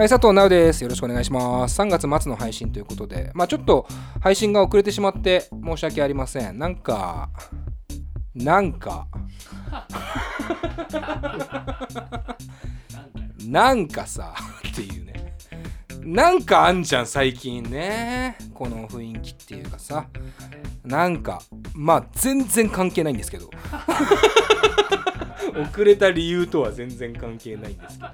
はい、佐藤直です。よろしくお願いします。3月末の配信ということで、まあちょっと配信が遅れてしまって申し訳ありません。なんか、なんか、なんかさ、っていうね。なんかあんじゃん、最近ね。この雰囲気っていうかさ。なんか、まあ全然関係ないんですけど。遅れた理由とは全然関係ないんですけど。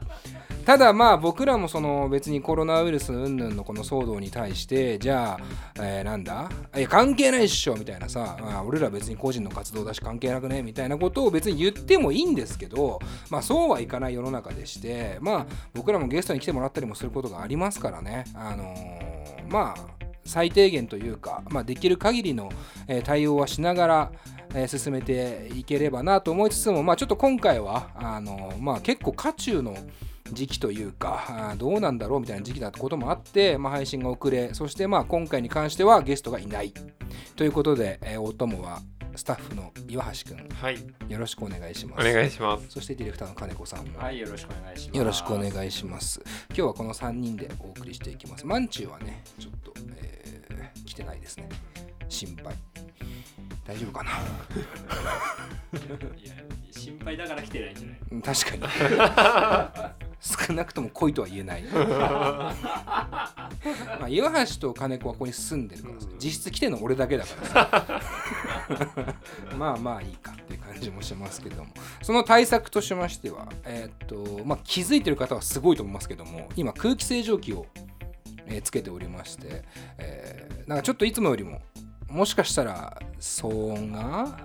ただまあ僕らもその別にコロナウイルス云々のこの騒動に対してじゃあ、えなんだ？いや関係ないっしょみたいなさ、まあ、俺ら別に個人の活動だし関係なくねみたいなことを別に言ってもいいんですけどまあそうはいかない世の中でしてまあ僕らもゲストに来てもらったりもすることがありますからね。あのまあ最低限というか、まあ、できる限りの、え対応はしながら、え進めていければなと思いつつも、まあ、ちょっと今回はあの、まあ、結構渦中の時期というかどうなんだろうみたいな時期だったこともあって、まあ、配信が遅れそしてまあ今回に関してはゲストがいないということで、えーお供はスタッフの岩橋くんはい、よろしくお願いしまおす願いします。そしてディレクターの金子さんも、はい、よろしくお願いします。よろしくお願いします。今日はこの3人でお送りしていきます。マンチューはね、ちょっと、えー来てないですね。心配。大丈夫かな？いや心配だから来てないんじゃない？うん確かに。少なくとも恋とは言えない。まあ、岩橋と金子はここに住んでるからさ実質来てるの俺だけだからさ。まあまあいいかっていう感じもしますけども。その対策としましては、えーっと、まあ気づいてる方はすごいと思いますけども、今空気清浄機を、えーつけておりまして、えーなんかちょっといつもよりも、もしかしたら騒音が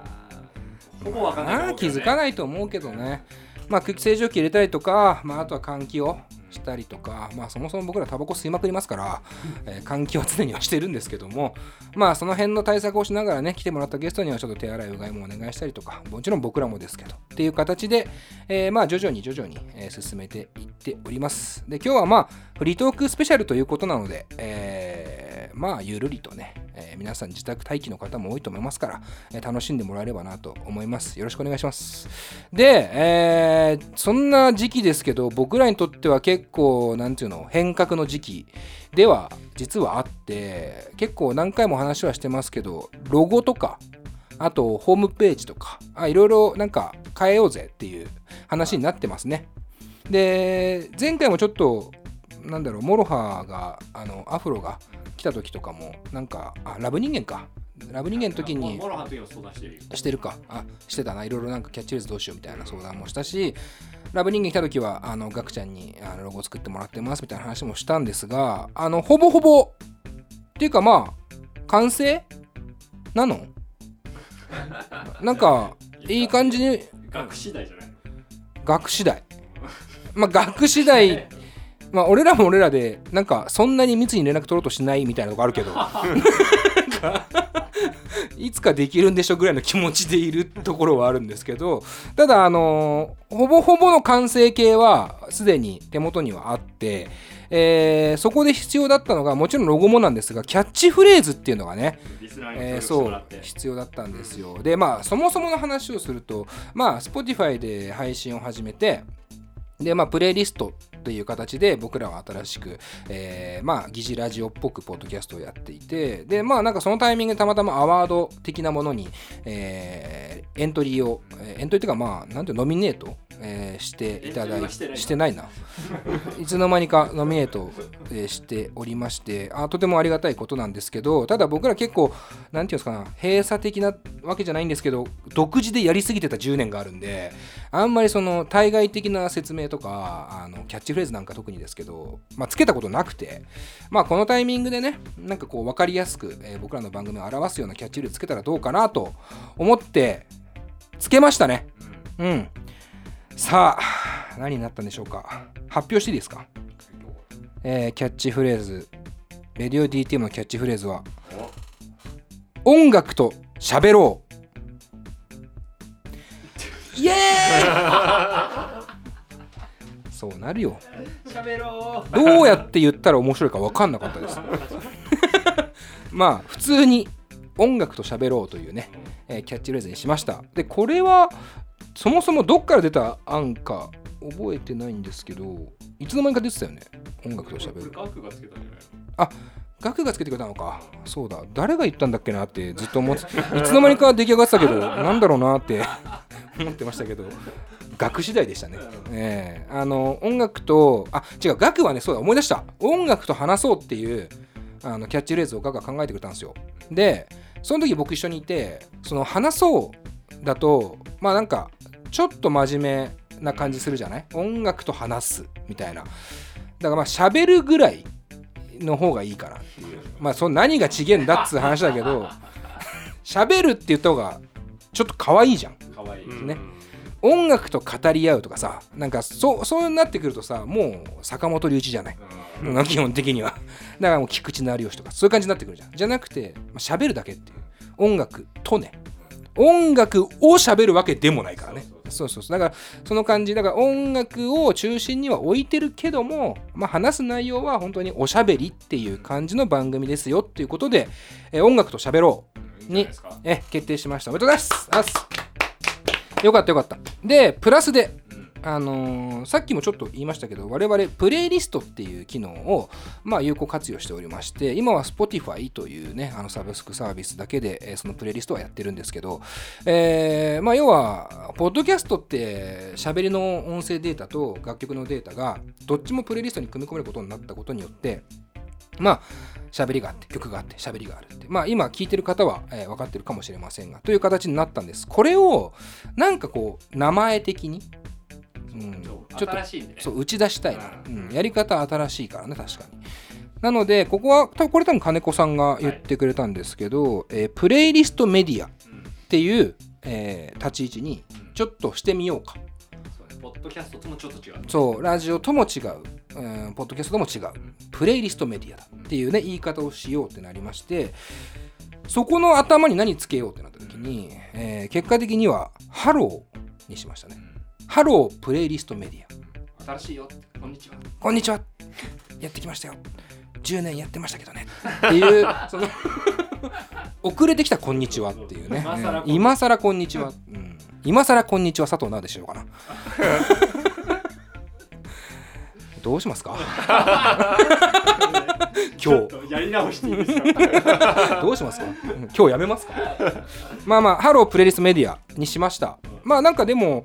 ほぼわかんなね。気づかないと思うけどね、まあ、空気清浄機入れたりとか、まあ、あとは換気をしたりとか、まあ、そもそも僕らタバコ吸いまくりますから、えー換気は常にはしてるんですけども、まあ、その辺の対策をしながらね来てもらったゲストにはちょっと手洗いうがいもお願いしたりとかもちろん僕らもですけどっていう形で、えーまあ徐々に徐々に、えー進めていっております。で今日はまあフリートークスペシャルということなので、えーまあゆるりとね、えー皆さん自宅待機の方も多いと思いますから、えー楽しんでもらえればなと思います。よろしくお願いします。で、えーそんな時期ですけど僕らにとっては結構なんていうの変革の時期では実はあって結構何回も話はしてますけどロゴとかあとホームページとかあいろいろなんか変えようぜっていう話になってますね。で前回もちょっとなんだろう MOROHA があのアフロが来た時とかもなんかあラブ人間か。ラブ人間の時に MOROHA の時も相談してるよ。してるか。あしてたな。いろいろなんかキャッチフレーズどうしようみたいな相談もしたしラブ人間来た時はあのガクちゃんにあのロゴ作ってもらってますみたいな話もしたんですがあのほぼほぼっていうかまあ完成なの？なんか いい感じに学次第じゃない？学次第。まあ学次第まあ俺らも俺らでなんかそんなに密に連絡取ろうとしないみたいなとこあるけど。いつかできるんでしょぐらいの気持ちでいるところはあるんですけど。ただあのほぼほぼの完成形はすでに手元にはあって、えーそこで必要だったのがもちろんロゴもなんですがキャッチフレーズっていうのがねえーそう。必要だったんですよ。でまあそもそもの話をするとまあ Spotify で配信を始めてでまあプレイリストという形で僕らは新しく、えーまあ疑似ラジオっぽくポッドキャストをやっていてでまあなんかそのタイミングでたまたまアワード的なものに、えーエントリーを、エントリーというかまあなんていうのノミネート、えーしていただいてしてない。な いつの間にかノミネートえーしておりましてあとてもありがたいことなんですけどただ僕ら結構なんていうんですかな閉鎖的なわけじゃないんですけど独自でやりすぎてた10年があるんであんまりその対外的な説明とかあのキャッチフレーズなんか特にですけど、まあ、つけたことなくてまあこのタイミングでねなんかこう分かりやすく、えー僕らの番組を表すようなキャッチフレーズつけたらどうかなと思ってつけましたね。うんさあ何になったんでしょうか？発表していいですか？えーキャッチフレーズ。レディオ DTM のキャッチフレーズは音楽と喋ろう。イエーイ！そうなるよ。喋ろう。どうやって言ったら面白いか分かんなかったです。まあ普通に音楽と喋ろうというね、えーキャッチフレーズにしました。でこれはそもそもどっから出た案か覚えてないんですけどいつの間にか出てたよね音楽と喋る。ガクがつけたんじゃない額がつけてくれたのか。そうだ。誰が言ったんだっけなってずっと思っていつの間にか出来上がってたけどなんだろうなって 思ってましたけど額次第でしたね、ええ。あの音楽とあ違う額はねそうだ思い出した。音楽と話そうっていうあのキャッチフレーズをガが考えてくれたんですよ。でその時僕一緒にいてその話そうだとまあなんかちょっと真面目な感じするじゃない？音楽と話すみたいな。だからまあ喋るぐらいの方がいいかなっていう。まあその何が違えんだっつう話だけど 喋るって言った方がちょっと可愛いじゃん。かわい。いうんね。音楽と語り合うとかさなんかそうそうなってくるとさもう坂本龍一じゃない？うん。基本的には。だからもう菊池成吉とかそういう感じになってくるじゃん。じゃなくてまあ喋るだけっていう。音楽とね音楽を喋るわけでもないからね。そうそうそう。だからその感じだから音楽を中心には置いてるけども、まあ、話す内容は本当におしゃべりっていう感じの番組ですよっていうことで、えー音楽と喋ろういいんじゃないですか？え決定しました。おめでとうございます。よかったよかった。でプラスでうんあのーさっきもちょっと言いましたけど我々プレイリストっていう機能を、まあ、有効活用しておりまして今は Spotify というねあのサブスクサービスだけで、えそのプレイリストはやってるんですけど、えーまあ、要はポッドキャストって喋りの音声データと楽曲のデータがどっちもプレイリストに組み込めることになったことによってまあ喋りがあって曲があって喋りがあるって。まあ今聞いてる方は、えー分かってるかもしれませんがという形になったんです。これをなんかこう名前的に、うん、ちょっと新しいね。そう打ち出したいな、うん、やり方新しいからね確かに。なのでここは多分これ多分金子さんが言ってくれたんですけど、えープレイリストメディアっうん。ていう、えー立ち位置にちょっとしてみようか。そうね。ポッドキャストともちょっと違う。そうラジオとも違う、うん、ポッドキャストとも違う。プレイリストメディアだ。っていうね言い方をしようってなりましてそこの頭に何つけようってなった時に、えー結果的にはハローにしましたね hello playlist media 新しいよ。こんにちは。こんにちは。やってきましたよ。10年やってましたけどね。っていう その遅れてきたこんにちはっていうね。今更こんにちは、うん、今更こんにちは。佐藤直でしようかな。どうしますか？今日。やり直していいですか？どうしますか？うん今日やめますか？まあまあ hello playlist media にしました。まあなんかでも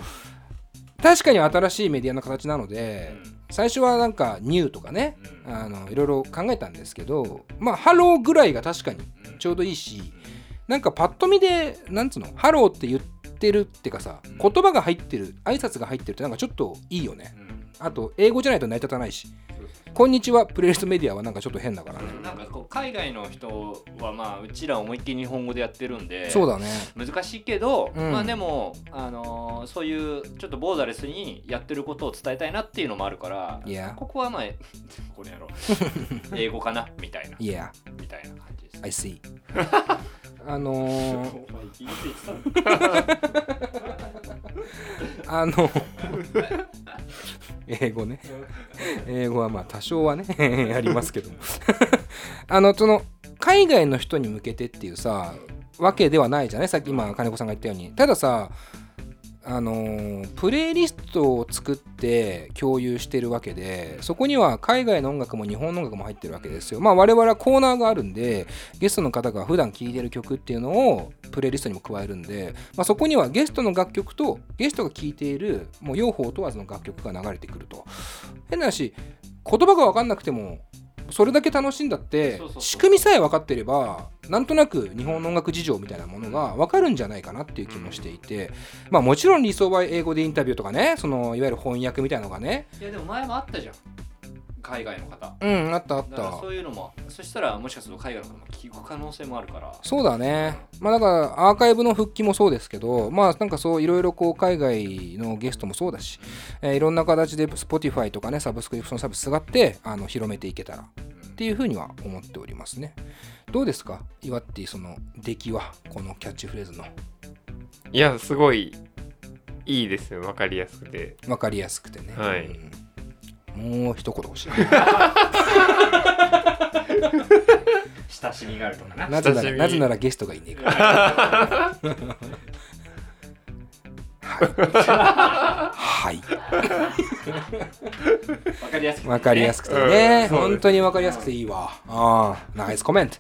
確かに新しいメディアの形なので、最初はなんか new とかねうん。あのいろいろ考えたんですけどまあハローぐらいが確かにうん。ちょうどいいしなんかパッと見でなんつうのハローって言ってるってかさうん。言葉が入ってる挨拶が入ってるってなんかちょっといいよね。うん。あと英語じゃないと成り立たないしこんにちは。プレイリストメディアはなんかちょっと変だからね。うなんかこう海外の人はまあうちら思いっきり日本語でやってるんでそうだね。難しいけど、うん。まあでも、あのーそういうちょっとボーダレスにやってることを伝えたいなっていうのもあるからいやここはまあ これやろう。英語かなみたいな。Yeah みたいな感じです。I see あのー、あの英語ね。英語はまあ多少はね ありますけども。あのその海外の人に向けてっていうさわけではないじゃない？さっき今金子さんが言ったように。たださあのプレイリストを作って共有してるわけでそこには海外の音楽も日本の音楽も入ってるわけですよ。まあ我々はコーナーがあるんでゲストの方が普段聴いてる曲っていうのをプレイリストにも加えるんで、まあ、そこにはゲストの楽曲とゲストが聴いているもう両方問わずの楽曲が流れてくると。変な話言葉が分かんなくてもそれだけ楽しいんだって仕組みさえ分かってればなんとなく日本の音楽事情みたいなものが分かるんじゃないかなっていう気もしていてまあもちろん理想は英語でインタビューとかねそのいわゆる翻訳みたいなのがね。いやでも前もあったじゃん海外の方。うんあったあっだからたそういうのもそしたらもしかすると海外の方も聞く可能性もあるから。そうだね。まあだからアーカイブの復帰もそうですけど、まあなんかそういろいろこう海外のゲストもそうだし、えーいろんな形で Spotify とかね、サブスクリプションサービス使ってあの広めていけたら。っていうふうには思っておりますね。どうですか？岩ってその出来は、このキャッチフレーズの。いやすごいいいですよ。分かりやすくて。分かりやすくてね。はい。うんもう一言欲しい。親しみがあるとかななぜならなぜならゲストがいねえから。はい。はい。わかりやすくてねわかりやすくてね、本当にわかりやすくていいわ。ああ、ナイスコメント。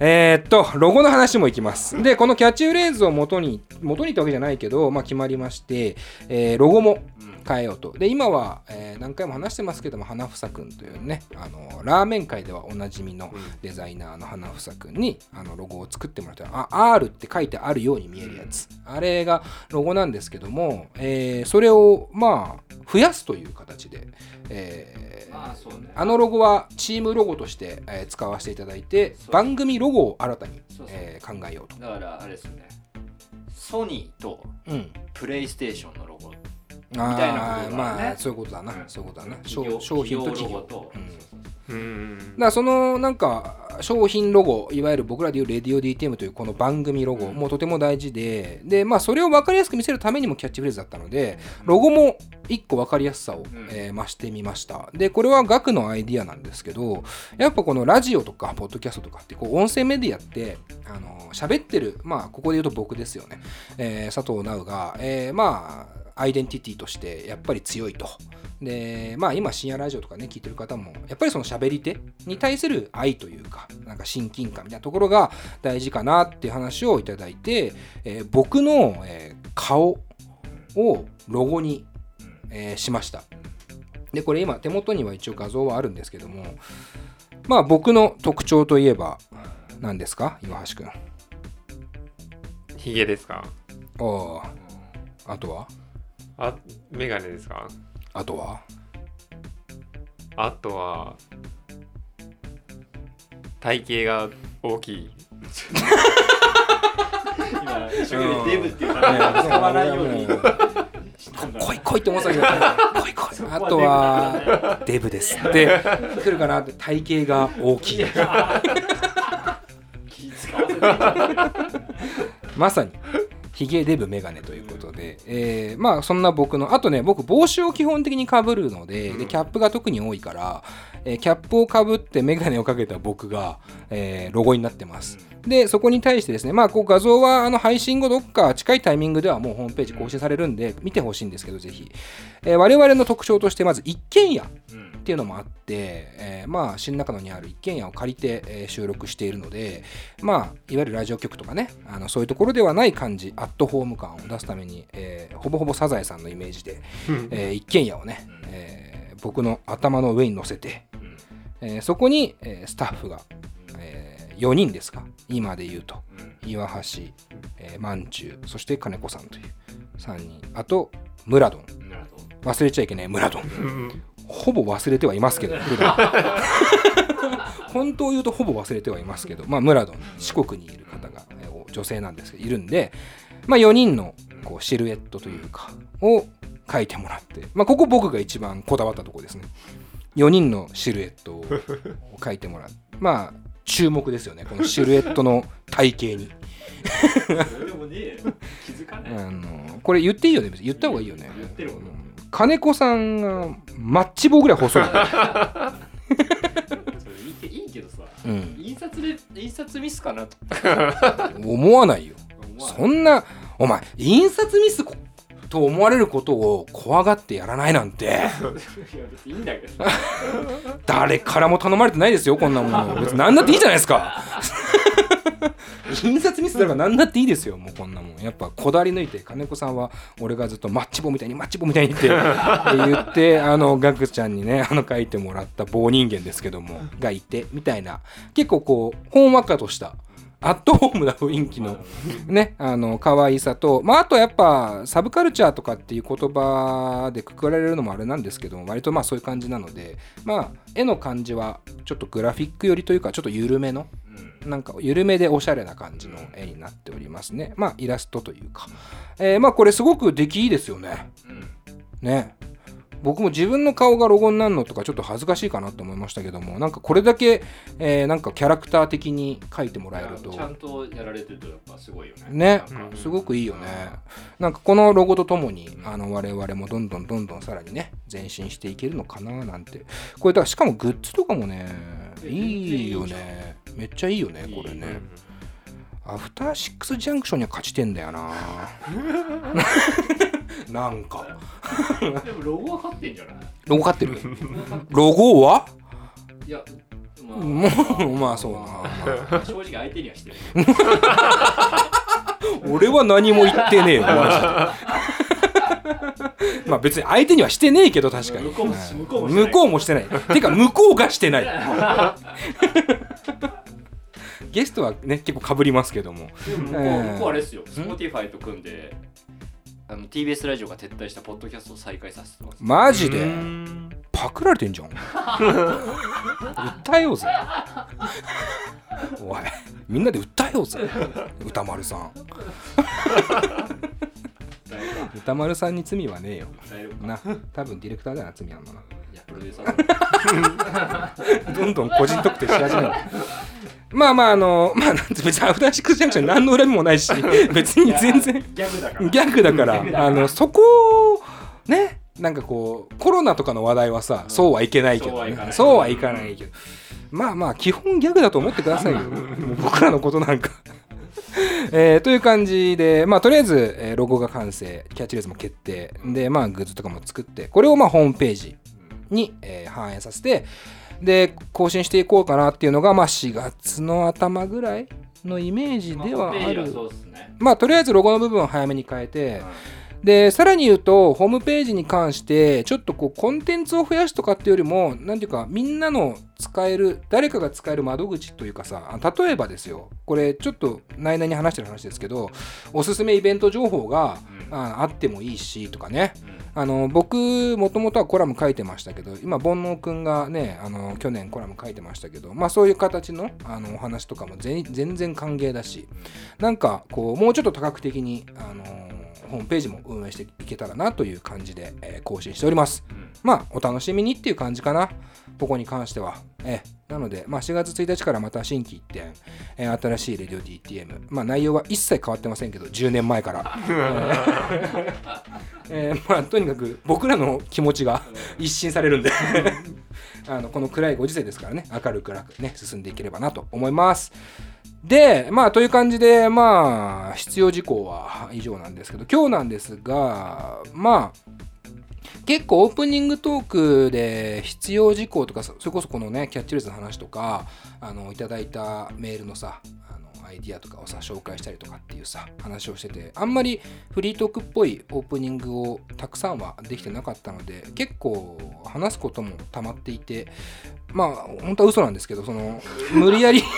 えーっと、ロゴの話もいきます。で、このキャッチフレーズを元に、元にってわけじゃないけど、まあ、決まりまして、えーロゴも変えようと。で、今は、えー何回も話してますけども、花房くんというね、あのラーメン界ではおなじみのデザイナーの花房くんにあのロゴを作ってもらって、あ、R って書いてあるように見えるやつ。あれがロゴなんですけども、えーそれを、まあ、増やすという形で、えーまあね。あのロゴはチームロゴとして、えー使わせていただいて番組ロゴを新たに、えー考えようと。だからあれですよね。ソニーとうん、プレイステーションのロゴみたいなことだね。まあそういうことだな、うん。そういうことだな。商商品と企業。と。うん。だからそのなんか商品ロゴいわゆる僕らでいうレディオ DTM というこの番組ロゴうん。もとても大事ででまあそれを分かりやすく見せるためにもキャッチフレーズだったのでロゴも一個分かりやすさを、ん。えー増してみました。でこれは額のアイディアなんですけどやっぱこのラジオとかポッドキャストとかってこう音声メディアってあの喋ってるまあここで言うと僕ですよね、えー佐藤直が、えーまあアイデンティティとしてやっぱり強いと。でまあ今深夜ラジオとかね聞いてる方もやっぱりその喋り手に対する愛というかなんか親近感みたいなところが大事かなっていう話をいただいて、えー僕の、えー顔をロゴに、えーしました。でこれ今手元には一応画像はあるんですけどもまあ僕の特徴といえば何ですか？岩橋くん。ヒゲですか？あああとは？あメガネですか？あとは？あとは体型が大きい。今一生懸命デブっていう名前を使わないようにしたんだ。来い来いって思ってたけど 来い来い。あとはデブですって。来るかなって。体型が大きい。まさにヒゲデブメガネということで、えーまあそんな僕のあとね僕帽子を基本的にかぶるのででキャップが特に多いから、えーキャップをかぶってメガネをかけた僕が、えーロゴになってます、でそこに対してですねまあこう画像はあの配信後どっか近いタイミングではもうホームページ更新されるんで見てほしいんですけどぜひ、えー我々の特徴としてまず一軒家っていうのもあって、えーまあ新中野にある一軒家を借りて、えー収録しているのでまあいわゆるラジオ局とかねあのそういうところではない感じアットホーム感を出すために、えーほぼほぼサザエさんのイメージで、えー一軒家をね、えー僕の頭の上に乗せて、えーそこに、えースタッフが、え4人ですか今で言うと。岩橋、えー、まんじゅうそして金子さんという3人。あとムラドン忘れちゃいけないムラドンうんほぼ忘れてはいますけど、本当を言うとほぼ忘れてはいますけど、まあ、ムラドン、四国にいる方が、えー女性なんですけど、いるんで、まあ、4人のこうシルエットというか、を書いてもらって、まあ、ここ僕が一番こだわったところですね。4人のシルエットを書いてもらって、まあ、注目ですよね、このシルエットの体型に。これ言っていいよね、言った方がいいよね。言ってるもんうん金子さんがマッチ棒ぐらい細い。それいいけいいけどさうん印刷で印刷ミスかなと思わないよ。そんな、お前、印刷ミスこと思われることを怖がってやらないなんて、いや別にいいんだけど 誰からも頼まれてないですよ、こんなもの。別に何だっていいじゃないですか。印刷ミスだから何だっていいですよ、もうこんなもん。やっぱこだわり抜いて、金子さんは俺がずっとマッチ棒みたいに、マッチ棒みたいに って言って、あの、ガクちゃんにね、あの、書いてもらった棒人間ですけども、がいて、みたいな、結構こう、ほんわかとした、アットホームな雰囲気のね、あの可愛さと、まあ、あとやっぱサブカルチャーとかっていう言葉でくくられるのもあれなんですけど割とまあそういう感じなのでまあ絵の感じはちょっとグラフィック寄りというかちょっと緩めのなんか緩めでおしゃれな感じの絵になっておりますね。まあイラストというか、えーまあこれすごく出来いいですよね。ね僕も自分の顔がロゴになるのとかちょっと恥ずかしいかなと思いましたけどもなんかこれだけ、えーなんかキャラクター的に描いてもらえると。ちゃんとやられてるとやっぱすごいよね。ね。なんか。すごくいいよね。なんかこのロゴとともにあの我々もどんどんどんどんさらにね前進していけるのかななんて。これだからしかもグッズとかもねいいよね。めっちゃいいよねこれね。アフターシックスジャンクションには勝ちてんだよな なんか。でもロゴは勝ってんじゃない？ロゴ買ってる？ロゴは？いやまあ。もうまあそうな。まあ正直相手にはしてる。俺は何も言ってねえよマジで。まあ別に相手にはしてねえけど確かに。向こうもしてない。てか向こうがしてない。ゲストはね結構かぶりますけども。向こう,、えー向こうあれですよ。Spotify と組んであの TBS ラジオが撤退したポッドキャストを再開させてます。マジで？パクられてんじゃん。訴えようぜ。おいみんなで訴えようぜ。歌丸さん。歌丸さんに罪はねえよ。な多分ディレクターだよな罪あんのな。いやプロデューサーだ。どんどん個人特定し始めるまあまああのまあなんて別にアフターシックスジャンクション何の恨みもないし 別に全然。ギャグだから。あのそこをねなんかこうコロナとかの話題はさ、そうはいけないけどね。そうはいかない。けど。まあまあ基本ギャグだと思ってくださいよ。僕らのことなんか。えーという感じで、まあ、とりあえず、えーロゴが完成キャッチレーズも決定。で、まあ、グッズとかも作ってこれをまあホームページに、えー反映させてで更新していこうかなっていうのが、まあ、4月の頭ぐらいのイメージではある。まあとりあえずロゴの部分を早めに変えて、でさらに言うとホームページに関してちょっとこうコンテンツを増やすとかっていうよりも何ていうかみんなの使える誰かが使える窓口というかさ例えばですよこれちょっと内々に話してる話ですけどおすすめイベント情報がうん。ああってもいいしとかね。うんあの僕もともとはコラム書いてましたけど今煩悩くんがねあの去年コラム書いてましたけどまあそういう形のあのお話とかも全全然歓迎だしなんかこうもうちょっと多角的にあのホームページも運営していけたらなという感じで、えー更新しております。うん。まあお楽しみにっていう感じかな。ここに関しては。えーなので、まあ、4月1日からまた新規一点、えー新しいレディオ DTM、まあ、内容は一切変わってませんけど10年前から、えーまあ、とにかく僕らの気持ちが一新されるんで。あのこの暗いご時世ですからね。明るく楽ね進んでいければなと思います。でまあという感じでまあ必要事項は以上なんですけど今日なんですがまあ結構オープニングトークで必要事項とかそれこそこのねキャッチレスの話とかあのいただいたメールのさあのアイディアとかをさ紹介したりとかっていうさ話をしててあんまりフリートークっぽいオープニングをたくさんはできてなかったので結構話すことも溜まっていてまあ本当は嘘なんですけどその無理やり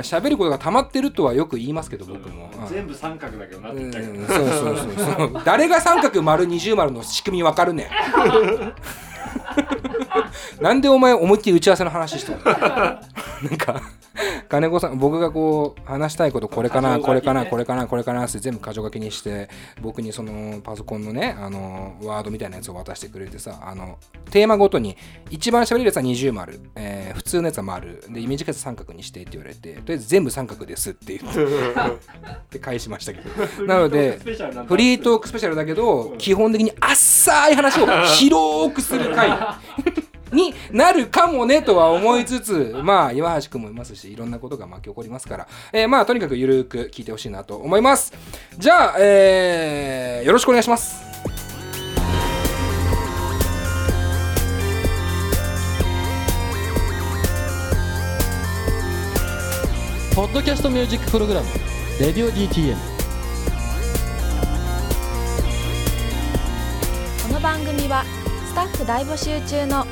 喋ることが溜まってるとはよく言いますけど僕も。うん。全部三角だけどなってたけど。そうそうそうそう。誰が三角丸二重丸の仕組みわかるねん。なんでお前思いっきり打ち合わせの話したの？なんか 金子さん僕がこう話したいことこれかなこれかなこれかなこれかなって全部箇条書きにして僕にそのパソコンのねあのワードみたいなやつを渡してくれてさあのテーマごとに一番喋るやつは二重丸、えー普通のやつは丸でイメージやつ三角にしてって言われてとりあえず全部三角ですって言って って返しましたけど。なのでフリートークスペシャルだけど基本的にあっさい話を広くする回になるかもねとは思いつつまあ岩橋君もいますしいろんなことが巻き起こりますから、えーまあとにかくゆるく聞いてほしいなと思います。じゃあ、えーよろしくお願いします。ポッドキャストミュージックプログラム「レディオ DTM」この番組はスタッフ大募集中の「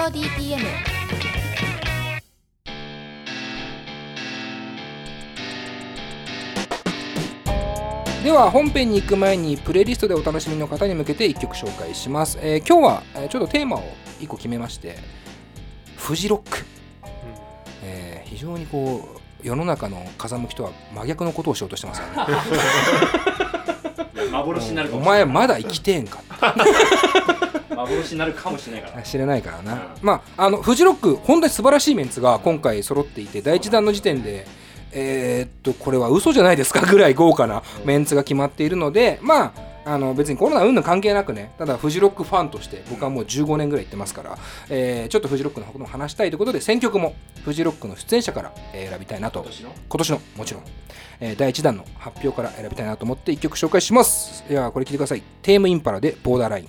オ DTM」では本編に行く前にプレイリストでお楽しみの方に向けて1曲紹介します、えー今日は、えーちょっとテーマを1個決めましてフジロック、えー非常にこう世の中の風向きとは真逆のことをしようとしてますよね 幻になるかおもしれない。前まだ生きてえんか 幻になるかもしれないから。知れないからな、うん。まああのフジロック本当に素晴らしいメンツが今回揃っていて第一弾の時点でえーっとこれは嘘じゃないですかぐらい豪華なメンツが決まっているのでまああの別にコロナ云々関係なくねただフジロックファンとして僕はもう15年ぐらい行ってますから、えーちょっとフジロックのことも話したいということで選曲もフジロックの出演者からえー選びたいなと。今年の？もちろん、えー第1弾の発表から選びたいなと思って1曲紹介します。いやこれ聞いてください。テームインパラでボーダーライン